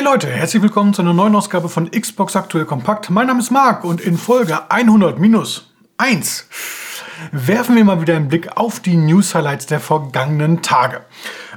Hey Leute, herzlich willkommen zu einer neuen Ausgabe von Xbox Aktuell Kompakt. Mein Name ist Marc und in Folge 100 minus 1 werfen wir mal wieder einen Blick auf die News-Highlights der vergangenen Tage.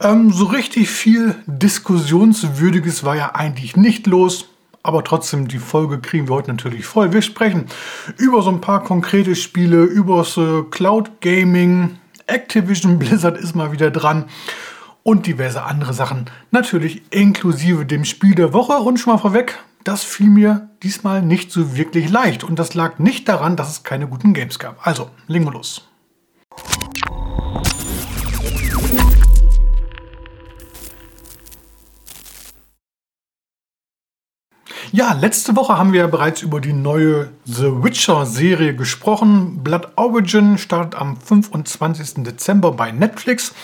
Ähm, so richtig viel Diskussionswürdiges war ja eigentlich nicht los. Aber trotzdem, die Folge kriegen wir heute natürlich voll. Wir sprechen über so ein paar konkrete Spiele, über das äh, Cloud Gaming. Activision Blizzard ist mal wieder dran und diverse andere Sachen. Natürlich inklusive dem Spiel der Woche. Und schon mal vorweg, das fiel mir diesmal nicht so wirklich leicht. Und das lag nicht daran, dass es keine guten Games gab. Also, legen wir los. Ja, letzte Woche haben wir ja bereits über die neue The Witcher-Serie gesprochen. Blood Origin startet am 25. Dezember bei Netflix.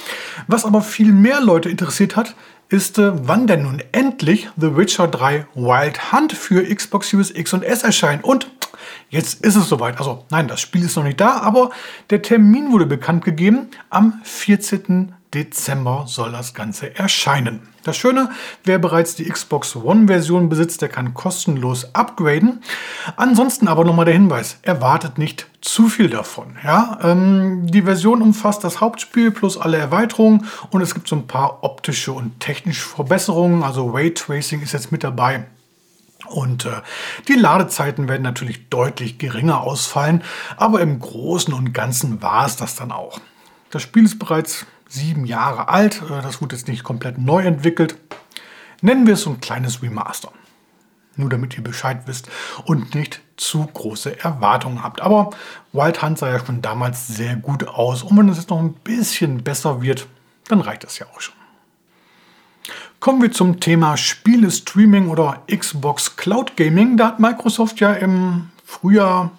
Was aber viel mehr Leute interessiert hat, ist, äh, wann denn nun endlich The Witcher 3 Wild Hunt für Xbox Series X und S erscheint. Und jetzt ist es soweit. Also nein, das Spiel ist noch nicht da, aber der Termin wurde bekannt gegeben. Am 14. Dezember soll das Ganze erscheinen. Das Schöne, wer bereits die Xbox One-Version besitzt, der kann kostenlos upgraden. Ansonsten aber nochmal der Hinweis, erwartet nicht zu viel davon. Ja? Ähm, die Version umfasst das Hauptspiel plus alle Erweiterungen und es gibt so ein paar optische und technische Verbesserungen. Also Raytracing ist jetzt mit dabei. Und äh, die Ladezeiten werden natürlich deutlich geringer ausfallen, aber im Großen und Ganzen war es das dann auch. Das Spiel ist bereits sieben Jahre alt. Äh, das wurde jetzt nicht komplett neu entwickelt. Nennen wir es so ein kleines Remaster. Nur damit ihr Bescheid wisst und nicht zu große Erwartungen habt. Aber Wild Hunt sah ja schon damals sehr gut aus. Und wenn es jetzt noch ein bisschen besser wird, dann reicht das ja auch schon. Kommen wir zum Thema Spiele Streaming oder Xbox Cloud Gaming. Da hat Microsoft ja im Frühjahr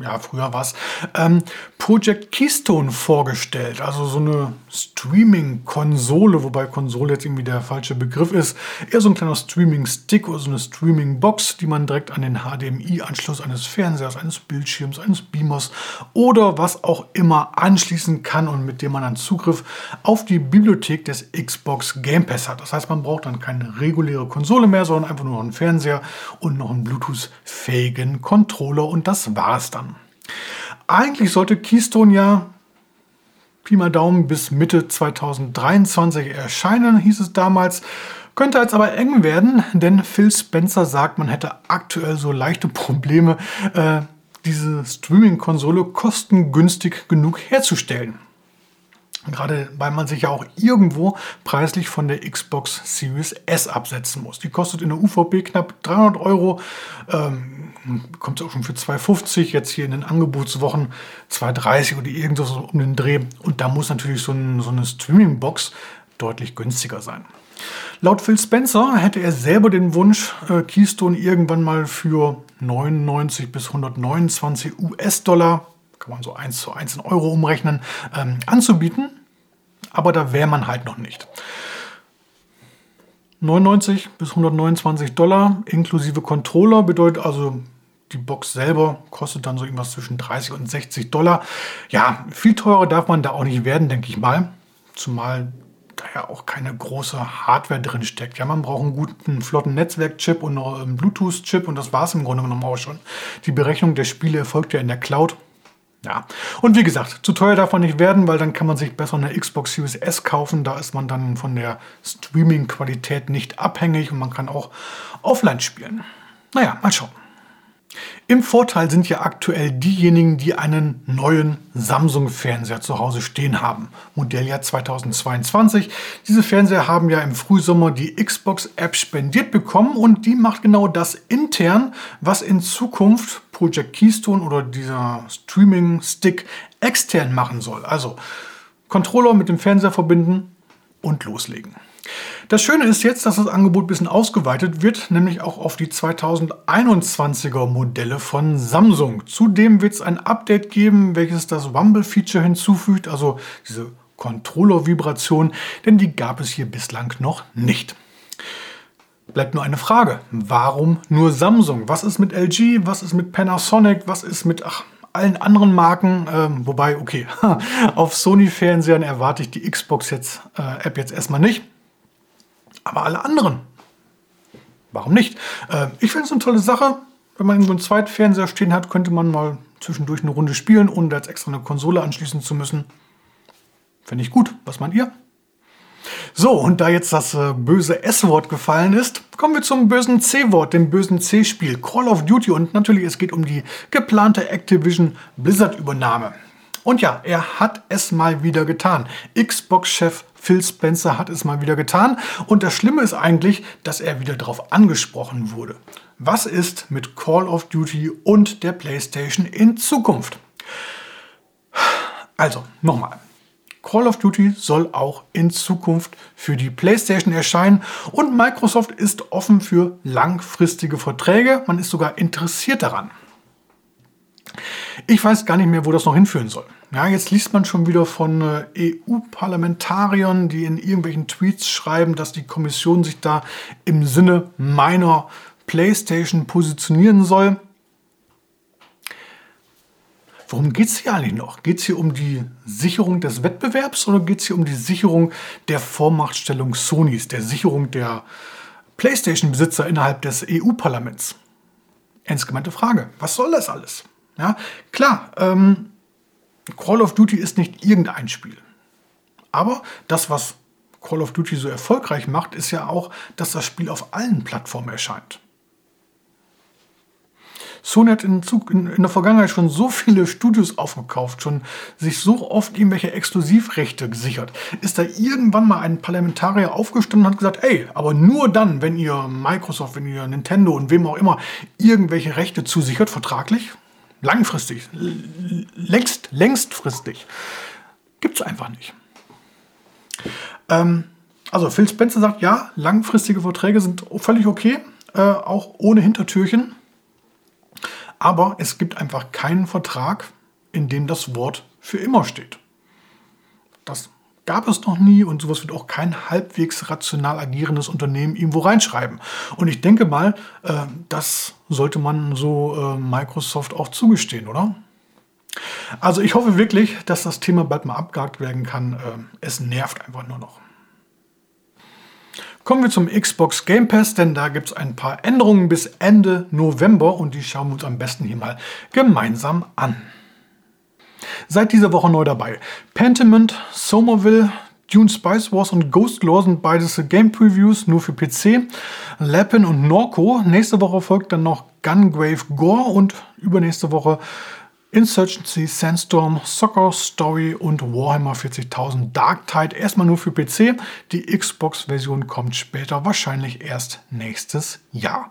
ja, früher war es, ähm, Project Keystone vorgestellt. Also so eine Streaming-Konsole, wobei Konsole jetzt irgendwie der falsche Begriff ist. Eher so ein kleiner Streaming-Stick oder so eine Streaming-Box, die man direkt an den HDMI-Anschluss eines Fernsehers, eines Bildschirms, eines Beamers oder was auch immer anschließen kann und mit dem man dann Zugriff auf die Bibliothek des Xbox Game Pass hat. Das heißt, man braucht dann keine reguläre Konsole mehr, sondern einfach nur noch einen Fernseher und noch einen Bluetooth-fähigen Controller und das war es dann. Eigentlich sollte Keystone ja Pi mal Daumen bis Mitte 2023 erscheinen, hieß es damals. Könnte jetzt aber eng werden, denn Phil Spencer sagt, man hätte aktuell so leichte Probleme, äh, diese Streaming-Konsole kostengünstig genug herzustellen. Gerade weil man sich ja auch irgendwo preislich von der Xbox Series S absetzen muss. Die kostet in der UVP knapp 300 Euro. Ähm, kommt auch schon für 2,50 jetzt hier in den Angebotswochen 2,30 oder irgendwas um den Dreh. Und da muss natürlich so, ein, so eine Streaming-Box deutlich günstiger sein. Laut Phil Spencer hätte er selber den Wunsch, äh, Keystone irgendwann mal für 99 bis 129 US-Dollar kann man so 1 zu 1 in Euro umrechnen, ähm, anzubieten. Aber da wäre man halt noch nicht. 99 bis 129 Dollar inklusive Controller bedeutet also, die Box selber kostet dann so irgendwas zwischen 30 und 60 Dollar. Ja, viel teurer darf man da auch nicht werden, denke ich mal. Zumal da ja auch keine große Hardware drin steckt. Ja, man braucht einen guten, flotten Netzwerkchip und einen Bluetooth-Chip und das war es im Grunde genommen auch schon. Die Berechnung der Spiele erfolgt ja in der Cloud. Ja, und wie gesagt, zu teuer darf man nicht werden, weil dann kann man sich besser eine Xbox Series S kaufen. Da ist man dann von der Streaming-Qualität nicht abhängig und man kann auch offline spielen. Naja, mal schauen. Im Vorteil sind ja aktuell diejenigen, die einen neuen Samsung-Fernseher zu Hause stehen haben. Modelljahr 2022. Diese Fernseher haben ja im Frühsommer die Xbox-App spendiert bekommen und die macht genau das intern, was in Zukunft Project Keystone oder dieser Streaming-Stick extern machen soll. Also Controller mit dem Fernseher verbinden und loslegen. Das Schöne ist jetzt, dass das Angebot ein bisschen ausgeweitet wird, nämlich auch auf die 2021er Modelle von Samsung. Zudem wird es ein Update geben, welches das Rumble-Feature hinzufügt, also diese Controller-Vibration, denn die gab es hier bislang noch nicht. Bleibt nur eine Frage. Warum nur Samsung? Was ist mit LG? Was ist mit Panasonic? Was ist mit ach, allen anderen Marken? Ähm, wobei, okay, auf Sony-Fernsehern erwarte ich die Xbox jetzt, äh, App jetzt erstmal nicht. Aber alle anderen, warum nicht? Äh, ich finde es eine tolle Sache. Wenn man irgendwo einen zweiten Fernseher stehen hat, könnte man mal zwischendurch eine Runde spielen, ohne jetzt extra eine Konsole anschließen zu müssen. Finde ich gut. Was meint ihr? So, und da jetzt das äh, böse S-Wort gefallen ist, kommen wir zum bösen C-Wort, dem bösen C-Spiel Call of Duty. Und natürlich, es geht um die geplante Activision Blizzard-Übernahme. Und ja, er hat es mal wieder getan. Xbox-Chef Phil Spencer hat es mal wieder getan. Und das Schlimme ist eigentlich, dass er wieder darauf angesprochen wurde. Was ist mit Call of Duty und der PlayStation in Zukunft? Also, nochmal. Call of Duty soll auch in Zukunft für die PlayStation erscheinen und Microsoft ist offen für langfristige Verträge. Man ist sogar interessiert daran. Ich weiß gar nicht mehr, wo das noch hinführen soll. Ja, jetzt liest man schon wieder von äh, EU-Parlamentariern, die in irgendwelchen Tweets schreiben, dass die Kommission sich da im Sinne meiner PlayStation positionieren soll. Worum geht es hier eigentlich noch? Geht es hier um die Sicherung des Wettbewerbs oder geht es hier um die Sicherung der Vormachtstellung Sonys, der Sicherung der PlayStation-Besitzer innerhalb des EU-Parlaments? Ernst gemeinte Frage. Was soll das alles? Ja, klar, ähm, Call of Duty ist nicht irgendein Spiel. Aber das, was Call of Duty so erfolgreich macht, ist ja auch, dass das Spiel auf allen Plattformen erscheint. Sony hat in, der Vergangenheit schon so viele Studios aufgekauft, schon sich so oft irgendwelche Exklusivrechte gesichert. Ist da irgendwann mal ein Parlamentarier aufgestanden und hat gesagt, ey, aber nur dann, wenn ihr Microsoft, wenn ihr Nintendo und wem auch immer irgendwelche Rechte zusichert, vertraglich, langfristig, längst, längstfristig, gibt es einfach nicht. Ähm, also Phil Spencer sagt, ja, langfristige Verträge sind völlig okay, äh, auch ohne Hintertürchen. Aber es gibt einfach keinen Vertrag, in dem das Wort für immer steht. Das gab es noch nie und sowas wird auch kein halbwegs rational agierendes Unternehmen irgendwo reinschreiben. Und ich denke mal, äh, das sollte man so äh, Microsoft auch zugestehen, oder? Also ich hoffe wirklich, dass das Thema bald mal abgehakt werden kann. Äh, es nervt einfach nur noch. Kommen wir zum Xbox Game Pass, denn da gibt es ein paar Änderungen bis Ende November und die schauen wir uns am besten hier mal gemeinsam an. Seit dieser Woche neu dabei. Pentiment, Somerville, Dune Spice Wars und Ghost Lore sind beides Game Previews, nur für PC. Lapin und Norco. Nächste Woche folgt dann noch Gungrave Gore und übernächste Woche Insurgency, Sandstorm, Soccer Story und Warhammer 40.000 Dark Tide erstmal nur für PC. Die Xbox-Version kommt später, wahrscheinlich erst nächstes Jahr.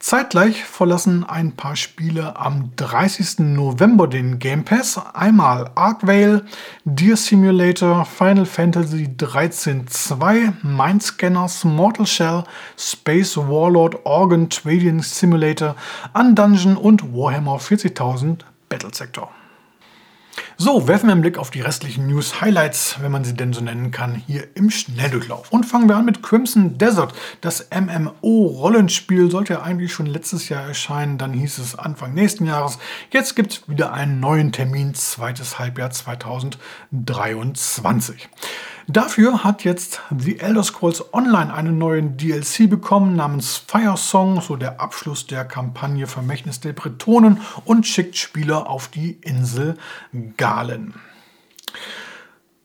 Zeitgleich verlassen ein paar Spiele am 30. November den Game Pass. Einmal Arcvale, Deer Simulator, Final Fantasy 13 2, Mindscanners, Mortal Shell, Space Warlord, Organ Trading Simulator, Undungeon und Warhammer 40.000 Battle Sector. So, werfen wir einen Blick auf die restlichen News-Highlights, wenn man sie denn so nennen kann, hier im Schnelldurchlauf. Und fangen wir an mit Crimson Desert. Das MMO-Rollenspiel sollte ja eigentlich schon letztes Jahr erscheinen, dann hieß es Anfang nächsten Jahres. Jetzt gibt es wieder einen neuen Termin, zweites Halbjahr 2023. Dafür hat jetzt The Elder Scrolls Online einen neuen DLC bekommen namens Fire Song, so der Abschluss der Kampagne Vermächtnis der Bretonen und schickt Spieler auf die Insel Galen.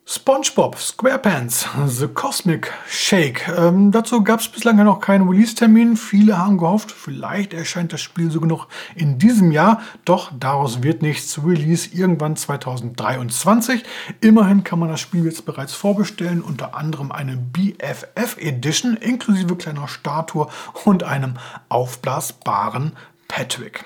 SpongeBob SquarePants The Cosmic Shake. Ähm, dazu gab es bislang noch keinen Release-Termin. Viele haben gehofft, vielleicht erscheint das Spiel sogar noch in diesem Jahr. Doch daraus wird nichts. Release irgendwann 2023. Immerhin kann man das Spiel jetzt bereits vorbestellen. Unter anderem eine BFF Edition inklusive kleiner Statue und einem aufblasbaren Patrick.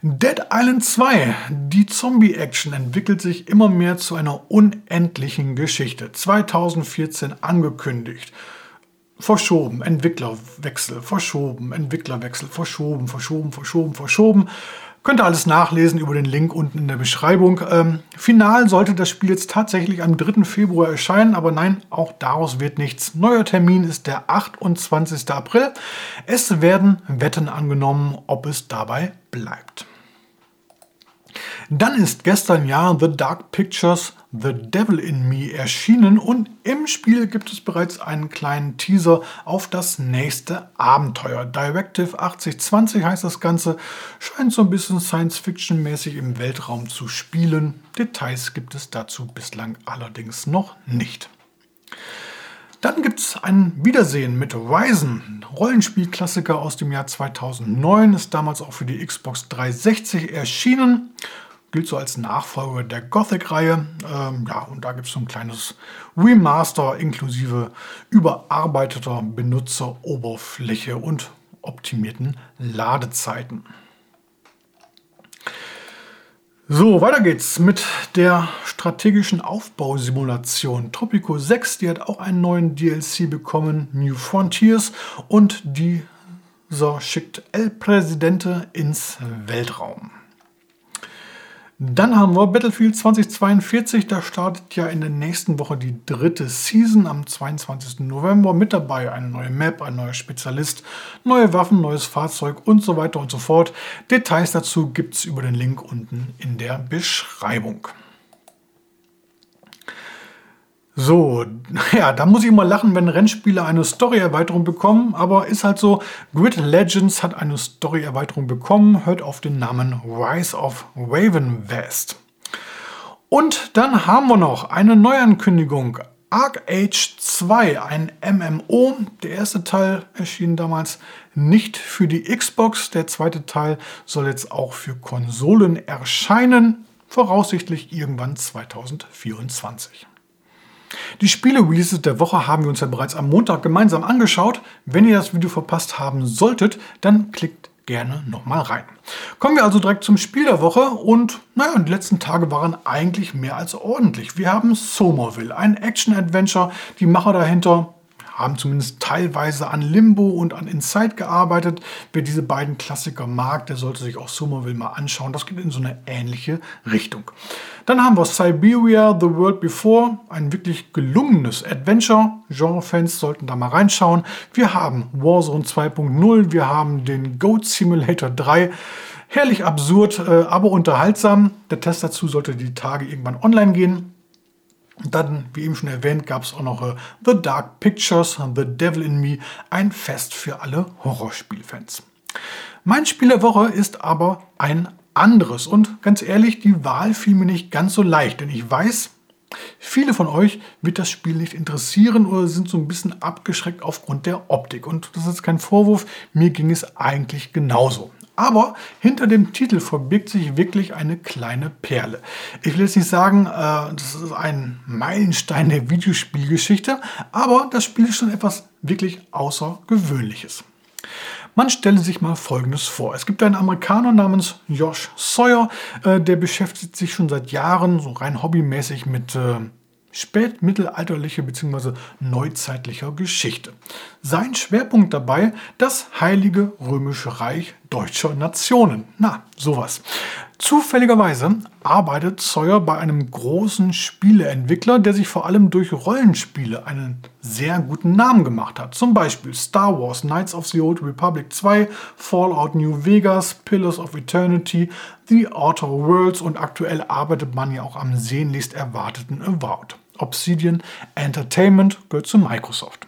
Dead Island 2, die Zombie-Action entwickelt sich immer mehr zu einer unendlichen Geschichte. 2014 angekündigt. Verschoben, Entwicklerwechsel, verschoben, Entwicklerwechsel, verschoben, verschoben, verschoben, verschoben. Könnt ihr alles nachlesen über den Link unten in der Beschreibung. Ähm, final sollte das Spiel jetzt tatsächlich am 3. Februar erscheinen, aber nein, auch daraus wird nichts. Neuer Termin ist der 28. April. Es werden Wetten angenommen, ob es dabei bleibt. Dann ist gestern ja The Dark Pictures The Devil in Me erschienen und im Spiel gibt es bereits einen kleinen Teaser auf das nächste Abenteuer. Directive 8020 heißt das Ganze, scheint so ein bisschen Science-Fiction-mäßig im Weltraum zu spielen. Details gibt es dazu bislang allerdings noch nicht. Dann gibt es ein Wiedersehen mit Ryzen, Rollenspielklassiker aus dem Jahr 2009, ist damals auch für die Xbox 360 erschienen, gilt so als Nachfolger der Gothic-Reihe. Ähm, ja, und da gibt es so ein kleines Remaster inklusive überarbeiteter Benutzeroberfläche und optimierten Ladezeiten. So, weiter geht's mit der strategischen Aufbausimulation. Tropico 6, die hat auch einen neuen DLC bekommen, New Frontiers, und dieser schickt El Presidente ins Weltraum. Dann haben wir Battlefield 2042. Da startet ja in der nächsten Woche die dritte Season am 22. November. Mit dabei eine neue Map, ein neuer Spezialist, neue Waffen, neues Fahrzeug und so weiter und so fort. Details dazu gibt es über den Link unten in der Beschreibung. So, ja, da muss ich immer lachen, wenn Rennspiele eine Story-Erweiterung bekommen, aber ist halt so, Grid Legends hat eine Story-Erweiterung bekommen, hört auf den Namen Rise of Ravenwest. Und dann haben wir noch eine Neuankündigung, Arc Age 2, ein MMO. Der erste Teil erschien damals nicht für die Xbox, der zweite Teil soll jetzt auch für Konsolen erscheinen, voraussichtlich irgendwann 2024. Die Spiele-Releases der Woche haben wir uns ja bereits am Montag gemeinsam angeschaut. Wenn ihr das Video verpasst haben solltet, dann klickt gerne nochmal rein. Kommen wir also direkt zum Spiel der Woche und naja, die letzten Tage waren eigentlich mehr als ordentlich. Wir haben Somerville, ein Action-Adventure. Die Macher dahinter haben zumindest teilweise an Limbo und an Inside gearbeitet. Wer diese beiden Klassiker mag, der sollte sich auch Somerville mal anschauen. Das geht in so eine ähnliche Richtung. Dann haben wir Siberia, The World Before, ein wirklich gelungenes Adventure. Genre-Fans sollten da mal reinschauen. Wir haben Warzone 2.0, wir haben den Goat Simulator 3. Herrlich absurd, äh, aber unterhaltsam. Der Test dazu sollte die Tage irgendwann online gehen. Dann, wie eben schon erwähnt, gab es auch noch äh, The Dark Pictures, The Devil in Me, ein Fest für alle Horrorspielfans. Mein Spiel der Woche ist aber ein anderes und ganz ehrlich, die Wahl fiel mir nicht ganz so leicht, denn ich weiß, Viele von euch wird das Spiel nicht interessieren oder sind so ein bisschen abgeschreckt aufgrund der Optik. Und das ist kein Vorwurf, mir ging es eigentlich genauso. Aber hinter dem Titel verbirgt sich wirklich eine kleine Perle. Ich will jetzt nicht sagen, äh, das ist ein Meilenstein der Videospielgeschichte, aber das Spiel ist schon etwas wirklich Außergewöhnliches. Man stelle sich mal Folgendes vor. Es gibt einen Amerikaner namens Josh Sawyer, äh, der beschäftigt sich schon seit Jahren so rein hobbymäßig mit äh, spätmittelalterliche bzw. neuzeitlicher Geschichte. Sein Schwerpunkt dabei das Heilige Römische Reich deutscher Nationen. Na, sowas. Zufälligerweise arbeitet Sawyer bei einem großen Spieleentwickler, der sich vor allem durch Rollenspiele einen sehr guten Namen gemacht hat. Zum Beispiel Star Wars Knights of the Old Republic 2, Fallout New Vegas, Pillars of Eternity, The Outer Worlds und aktuell arbeitet man ja auch am sehnlichst erwarteten Award. Obsidian Entertainment gehört zu Microsoft.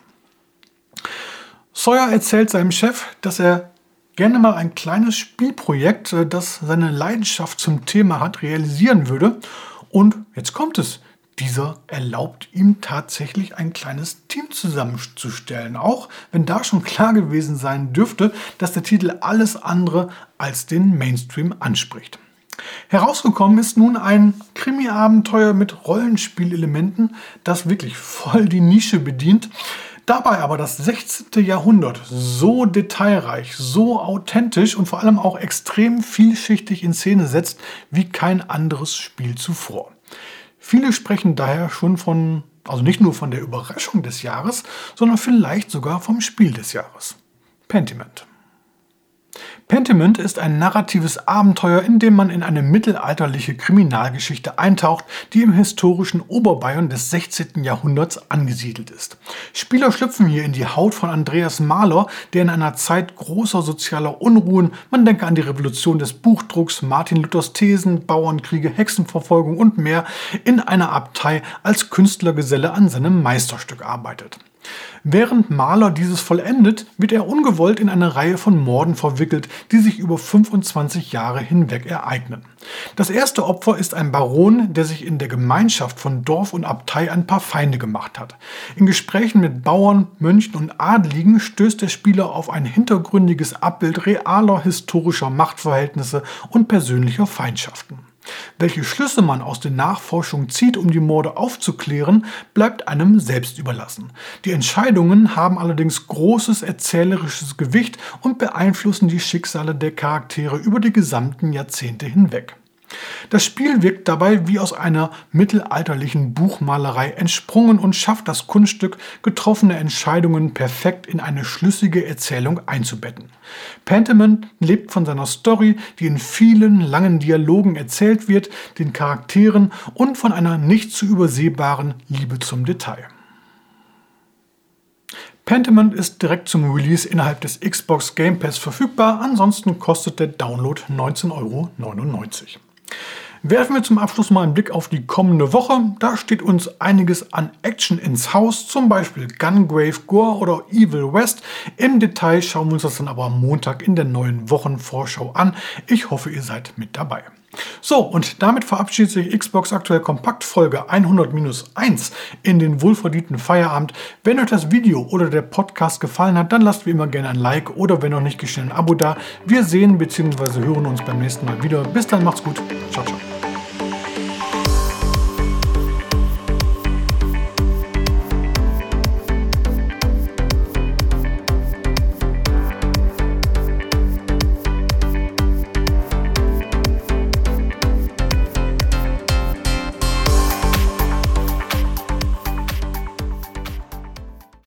Sawyer erzählt seinem Chef, dass er gerne mal ein kleines Spielprojekt, äh, das seine Leidenschaft zum Thema hat, realisieren würde. Und jetzt kommt es. Dieser erlaubt ihm tatsächlich ein kleines Team zusammenzustellen, auch wenn da schon klar gewesen sein dürfte, dass der Titel alles andere als den Mainstream anspricht. Herausgekommen ist nun ein Krimi-Abenteuer mit Rollenspielelementen, das wirklich voll die Nische bedient. Dabei aber das 16. Jahrhundert so detailreich, so authentisch und vor allem auch extrem vielschichtig in Szene setzt wie kein anderes Spiel zuvor. Viele sprechen daher schon von, also nicht nur von der Überraschung des Jahres, sondern vielleicht sogar vom Spiel des Jahres. Pentiment. Pentiment ist ein narratives Abenteuer, in dem man in eine mittelalterliche Kriminalgeschichte eintaucht, die im historischen Oberbayern des 16. Jahrhunderts angesiedelt ist. Spieler schlüpfen hier in die Haut von Andreas Mahler, der in einer Zeit großer sozialer Unruhen, man denke an die Revolution des Buchdrucks, Martin Luthers Thesen, Bauernkriege, Hexenverfolgung und mehr, in einer Abtei als Künstlergeselle an seinem Meisterstück arbeitet. Während Mahler dieses vollendet, wird er ungewollt in eine Reihe von Morden verwickelt, die sich über 25 Jahre hinweg ereignen. Das erste Opfer ist ein Baron, der sich in der Gemeinschaft von Dorf und Abtei ein paar Feinde gemacht hat. In Gesprächen mit Bauern, Mönchen und Adligen stößt der Spieler auf ein hintergründiges Abbild realer historischer Machtverhältnisse und persönlicher Feindschaften. Welche Schlüsse man aus den Nachforschungen zieht, um die Morde aufzuklären, bleibt einem selbst überlassen. Die Entscheidungen haben allerdings großes erzählerisches Gewicht und beeinflussen die Schicksale der Charaktere über die gesamten Jahrzehnte hinweg. Das Spiel wirkt dabei wie aus einer mittelalterlichen Buchmalerei entsprungen und schafft das Kunststück, getroffene Entscheidungen perfekt in eine schlüssige Erzählung einzubetten. Pentiment lebt von seiner Story, die in vielen langen Dialogen erzählt wird, den Charakteren und von einer nicht zu übersehbaren Liebe zum Detail. Pentiment ist direkt zum Release innerhalb des Xbox Game Pass verfügbar, ansonsten kostet der Download 19,99 Euro. Werfen wir zum Abschluss mal einen Blick auf die kommende Woche. Da steht uns einiges an Action ins Haus, zum Beispiel Gungrave Gore oder Evil West. Im Detail schauen wir uns das dann aber am Montag in der neuen Wochenvorschau an. Ich hoffe, ihr seid mit dabei. So, und damit verabschiedet sich Xbox aktuell Kompakt Folge 100-1 in den wohlverdienten Feierabend. Wenn euch das Video oder der Podcast gefallen hat, dann lasst wie immer gerne ein Like oder wenn noch nicht geschehen ein Abo da. Wir sehen bzw. hören uns beim nächsten Mal wieder. Bis dann, macht's gut. Ciao, ciao.